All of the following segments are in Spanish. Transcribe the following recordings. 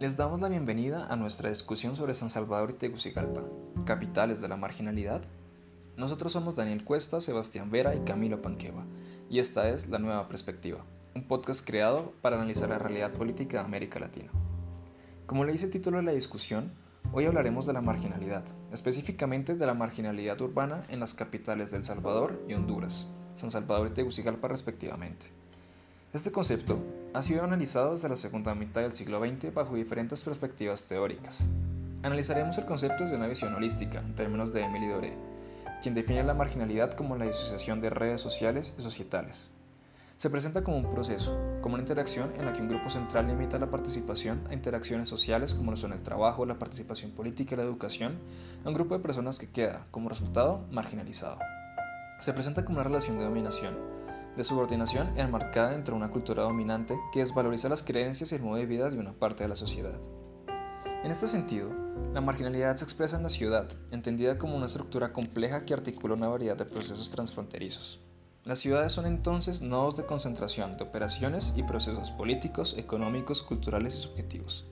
Les damos la bienvenida a nuestra discusión sobre San Salvador y Tegucigalpa, capitales de la marginalidad. Nosotros somos Daniel Cuesta, Sebastián Vera y Camilo Panqueva, y esta es La Nueva Perspectiva, un podcast creado para analizar la realidad política de América Latina. Como le dice el título de la discusión, hoy hablaremos de la marginalidad, específicamente de la marginalidad urbana en las capitales de El Salvador y Honduras, San Salvador y Tegucigalpa respectivamente. Este concepto ha sido analizado desde la segunda mitad del siglo XX bajo diferentes perspectivas teóricas. Analizaremos el concepto desde una visión holística, en términos de Emily Doré, quien define la marginalidad como la disociación de redes sociales y societales. Se presenta como un proceso, como una interacción en la que un grupo central limita la participación a interacciones sociales como lo son el trabajo, la participación política y la educación, a un grupo de personas que queda, como resultado, marginalizado. Se presenta como una relación de dominación, de subordinación enmarcada dentro de una cultura dominante que desvaloriza las creencias y el modo de vida de una parte de la sociedad. En este sentido, la marginalidad se expresa en la ciudad, entendida como una estructura compleja que articula una variedad de procesos transfronterizos. Las ciudades son entonces nodos de concentración de operaciones y procesos políticos, económicos, culturales y subjetivos.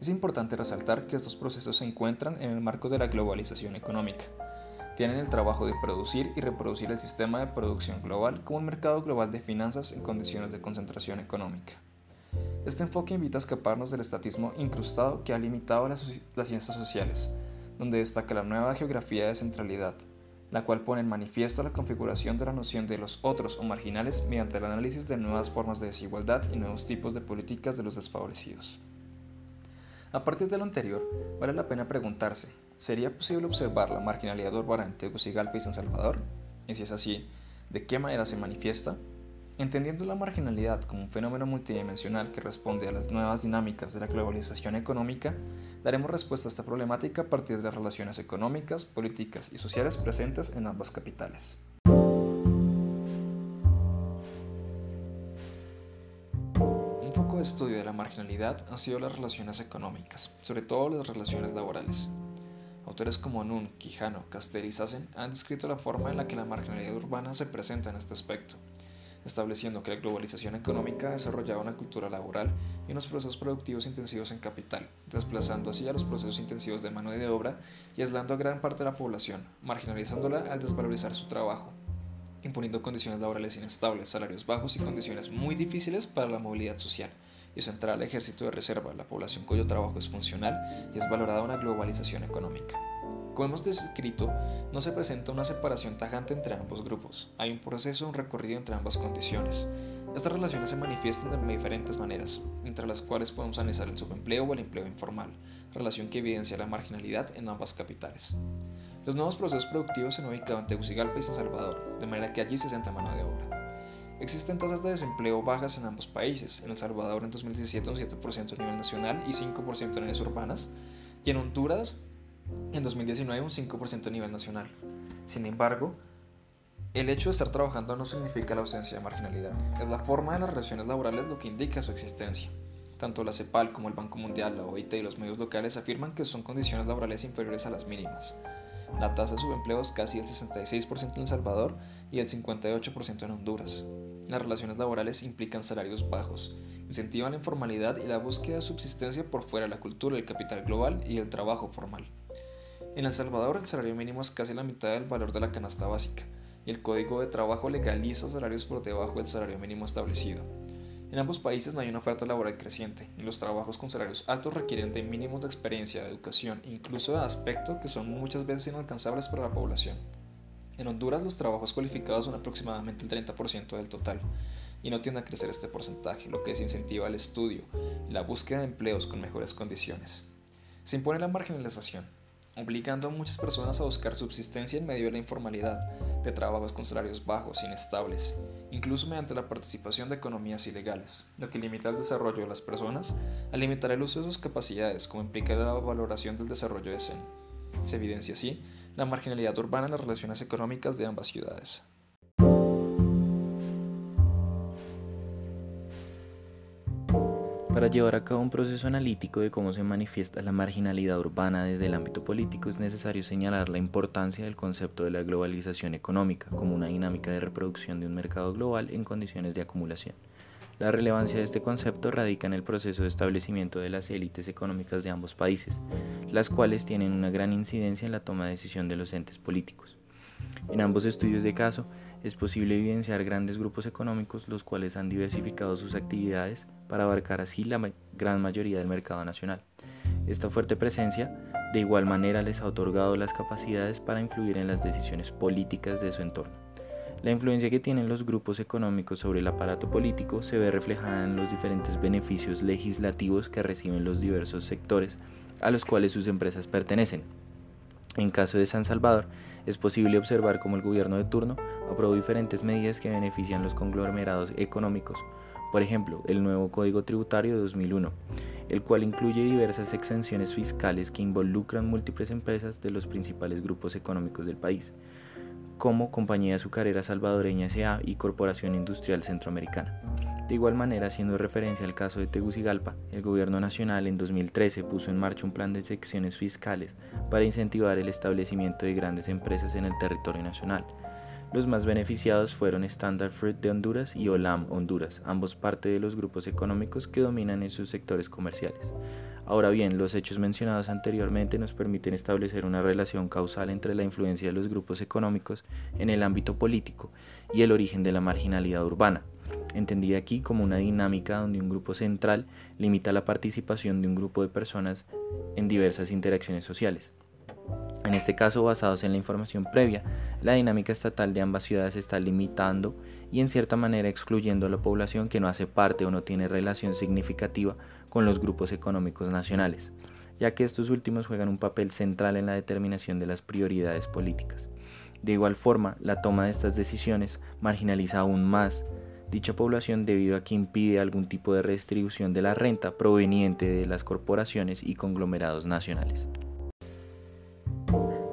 Es importante resaltar que estos procesos se encuentran en el marco de la globalización económica, tienen el trabajo de producir y reproducir el sistema de producción global como un mercado global de finanzas en condiciones de concentración económica. Este enfoque invita a escaparnos del estatismo incrustado que ha limitado las, las ciencias sociales, donde destaca la nueva geografía de centralidad, la cual pone en manifiesto la configuración de la noción de los otros o marginales mediante el análisis de nuevas formas de desigualdad y nuevos tipos de políticas de los desfavorecidos. A partir de lo anterior, vale la pena preguntarse, ¿sería posible observar la marginalidad urbana en Tegucigalpa y San Salvador? Y si es así, ¿de qué manera se manifiesta? Entendiendo la marginalidad como un fenómeno multidimensional que responde a las nuevas dinámicas de la globalización económica, daremos respuesta a esta problemática a partir de las relaciones económicas, políticas y sociales presentes en ambas capitales. estudio de la marginalidad han sido las relaciones económicas, sobre todo las relaciones laborales. Autores como Nun, Quijano, Caster y Sassen han descrito la forma en la que la marginalidad urbana se presenta en este aspecto, estableciendo que la globalización económica desarrollaba una cultura laboral y unos procesos productivos intensivos en capital, desplazando así a los procesos intensivos de mano de obra y aislando a gran parte de la población, marginalizándola al desvalorizar su trabajo, imponiendo condiciones laborales inestables, salarios bajos y condiciones muy difíciles para la movilidad social y central al ejército de reserva, la población cuyo trabajo es funcional y es valorada una globalización económica. Como hemos descrito, no se presenta una separación tajante entre ambos grupos, hay un proceso, un recorrido entre ambas condiciones. Estas relaciones se manifiestan de diferentes maneras, entre las cuales podemos analizar el subempleo o el empleo informal, relación que evidencia la marginalidad en ambas capitales. Los nuevos procesos productivos se han ubicado en Tegucigalpa y San Salvador, de manera que allí se centra mano de obra. Existen tasas de desempleo bajas en ambos países, en El Salvador en 2017 un 7% a nivel nacional y 5% en áreas urbanas, y en Honduras en 2019 un 5% a nivel nacional. Sin embargo, el hecho de estar trabajando no significa la ausencia de marginalidad, es la forma de las relaciones laborales lo que indica su existencia. Tanto la CEPAL como el Banco Mundial, la OIT y los medios locales afirman que son condiciones laborales inferiores a las mínimas. La tasa de subempleo es casi el 66% en El Salvador y el 58% en Honduras. Las relaciones laborales implican salarios bajos, incentivan la informalidad y la búsqueda de subsistencia por fuera de la cultura del capital global y el trabajo formal. En El Salvador el salario mínimo es casi la mitad del valor de la canasta básica, y el Código de Trabajo legaliza salarios por debajo del salario mínimo establecido. En ambos países no hay una oferta laboral creciente, y los trabajos con salarios altos requieren de mínimos de experiencia, de educación e incluso de aspecto que son muchas veces inalcanzables para la población. En Honduras los trabajos cualificados son aproximadamente el 30% del total, y no tiende a crecer este porcentaje, lo que desincentiva el estudio y la búsqueda de empleos con mejores condiciones. Se impone la marginalización, obligando a muchas personas a buscar subsistencia en medio de la informalidad, de trabajos con salarios bajos, inestables, incluso mediante la participación de economías ilegales, lo que limita el desarrollo de las personas al limitar el uso de sus capacidades, como implica la valoración del desarrollo de SEN. Se evidencia así la marginalidad urbana en las relaciones económicas de ambas ciudades. Para llevar a cabo un proceso analítico de cómo se manifiesta la marginalidad urbana desde el ámbito político es necesario señalar la importancia del concepto de la globalización económica como una dinámica de reproducción de un mercado global en condiciones de acumulación. La relevancia de este concepto radica en el proceso de establecimiento de las élites económicas de ambos países, las cuales tienen una gran incidencia en la toma de decisión de los entes políticos. En ambos estudios de caso, es posible evidenciar grandes grupos económicos los cuales han diversificado sus actividades para abarcar así la gran mayoría del mercado nacional. Esta fuerte presencia de igual manera les ha otorgado las capacidades para influir en las decisiones políticas de su entorno. La influencia que tienen los grupos económicos sobre el aparato político se ve reflejada en los diferentes beneficios legislativos que reciben los diversos sectores a los cuales sus empresas pertenecen. En caso de San Salvador, es posible observar cómo el gobierno de turno aprobó diferentes medidas que benefician los conglomerados económicos, por ejemplo, el nuevo Código Tributario de 2001, el cual incluye diversas exenciones fiscales que involucran múltiples empresas de los principales grupos económicos del país como Compañía Azucarera Salvadoreña S.A. y Corporación Industrial Centroamericana. De igual manera, haciendo referencia al caso de Tegucigalpa, el Gobierno Nacional en 2013 puso en marcha un plan de secciones fiscales para incentivar el establecimiento de grandes empresas en el territorio nacional. Los más beneficiados fueron Standard Fruit de Honduras y Olam Honduras, ambos parte de los grupos económicos que dominan en sus sectores comerciales. Ahora bien, los hechos mencionados anteriormente nos permiten establecer una relación causal entre la influencia de los grupos económicos en el ámbito político y el origen de la marginalidad urbana, entendida aquí como una dinámica donde un grupo central limita la participación de un grupo de personas en diversas interacciones sociales. En este caso, basados en la información previa, la dinámica estatal de ambas ciudades está limitando y en cierta manera excluyendo a la población que no hace parte o no tiene relación significativa con los grupos económicos nacionales, ya que estos últimos juegan un papel central en la determinación de las prioridades políticas. De igual forma, la toma de estas decisiones marginaliza aún más dicha población debido a que impide algún tipo de redistribución de la renta proveniente de las corporaciones y conglomerados nacionales.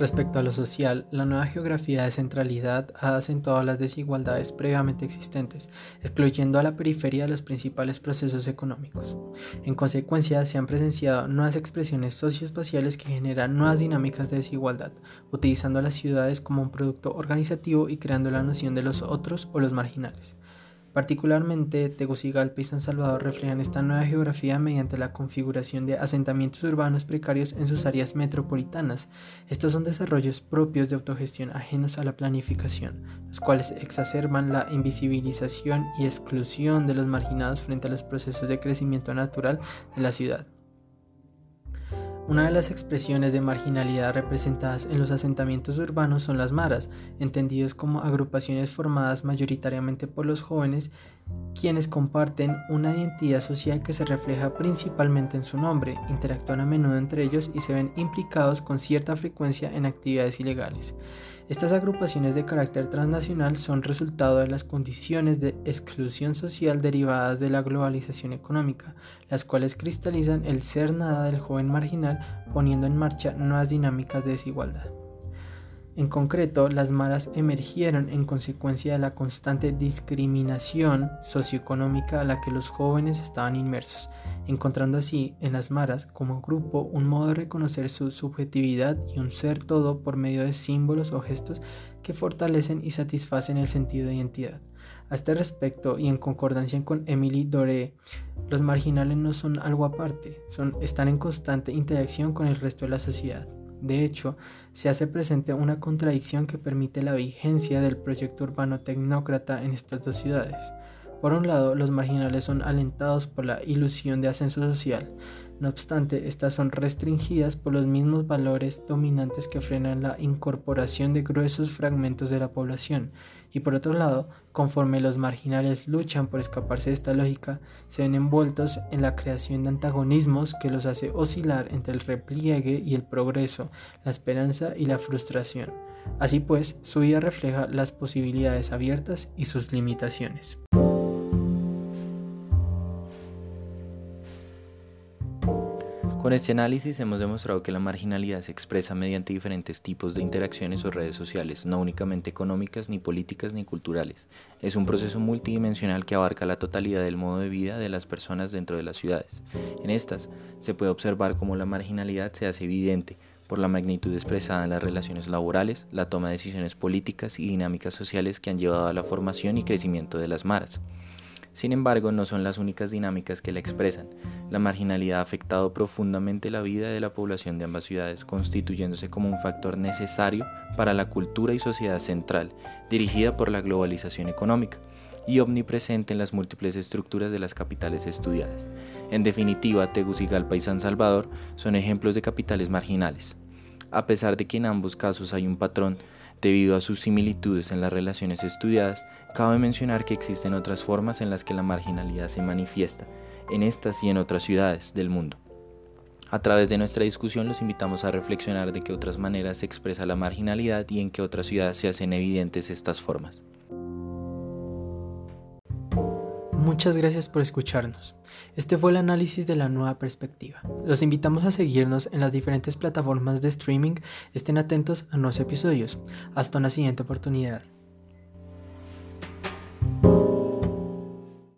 Respecto a lo social, la nueva geografía de centralidad ha acentuado las desigualdades previamente existentes, excluyendo a la periferia de los principales procesos económicos. En consecuencia, se han presenciado nuevas expresiones socioespaciales que generan nuevas dinámicas de desigualdad, utilizando las ciudades como un producto organizativo y creando la noción de los otros o los marginales. Particularmente, Tegucigalpa y San Salvador reflejan esta nueva geografía mediante la configuración de asentamientos urbanos precarios en sus áreas metropolitanas. Estos son desarrollos propios de autogestión ajenos a la planificación, los cuales exacerban la invisibilización y exclusión de los marginados frente a los procesos de crecimiento natural de la ciudad. Una de las expresiones de marginalidad representadas en los asentamientos urbanos son las maras, entendidos como agrupaciones formadas mayoritariamente por los jóvenes, quienes comparten una identidad social que se refleja principalmente en su nombre, interactúan a menudo entre ellos y se ven implicados con cierta frecuencia en actividades ilegales. Estas agrupaciones de carácter transnacional son resultado de las condiciones de exclusión social derivadas de la globalización económica, las cuales cristalizan el ser nada del joven marginal poniendo en marcha nuevas dinámicas de desigualdad. En concreto, las maras emergieron en consecuencia de la constante discriminación socioeconómica a la que los jóvenes estaban inmersos, encontrando así en las maras como grupo un modo de reconocer su subjetividad y un ser todo por medio de símbolos o gestos que fortalecen y satisfacen el sentido de identidad. A este respecto, y en concordancia con Emily Doré, los marginales no son algo aparte, son, están en constante interacción con el resto de la sociedad. De hecho, se hace presente una contradicción que permite la vigencia del proyecto urbano tecnócrata en estas dos ciudades. Por un lado, los marginales son alentados por la ilusión de ascenso social, no obstante, estas son restringidas por los mismos valores dominantes que frenan la incorporación de gruesos fragmentos de la población, y por otro lado, conforme los marginales luchan por escaparse de esta lógica, se ven envueltos en la creación de antagonismos que los hace oscilar entre el repliegue y el progreso, la esperanza y la frustración. Así pues, su vida refleja las posibilidades abiertas y sus limitaciones. Con este análisis hemos demostrado que la marginalidad se expresa mediante diferentes tipos de interacciones o redes sociales, no únicamente económicas, ni políticas, ni culturales. Es un proceso multidimensional que abarca la totalidad del modo de vida de las personas dentro de las ciudades. En estas se puede observar cómo la marginalidad se hace evidente por la magnitud expresada en las relaciones laborales, la toma de decisiones políticas y dinámicas sociales que han llevado a la formación y crecimiento de las maras. Sin embargo, no son las únicas dinámicas que la expresan. La marginalidad ha afectado profundamente la vida de la población de ambas ciudades, constituyéndose como un factor necesario para la cultura y sociedad central, dirigida por la globalización económica y omnipresente en las múltiples estructuras de las capitales estudiadas. En definitiva, Tegucigalpa y San Salvador son ejemplos de capitales marginales. A pesar de que en ambos casos hay un patrón, debido a sus similitudes en las relaciones estudiadas, cabe mencionar que existen otras formas en las que la marginalidad se manifiesta, en estas y en otras ciudades del mundo. A través de nuestra discusión los invitamos a reflexionar de qué otras maneras se expresa la marginalidad y en qué otras ciudades se hacen evidentes estas formas. Muchas gracias por escucharnos. Este fue el análisis de la nueva perspectiva. Los invitamos a seguirnos en las diferentes plataformas de streaming. Estén atentos a nuevos episodios. Hasta una siguiente oportunidad.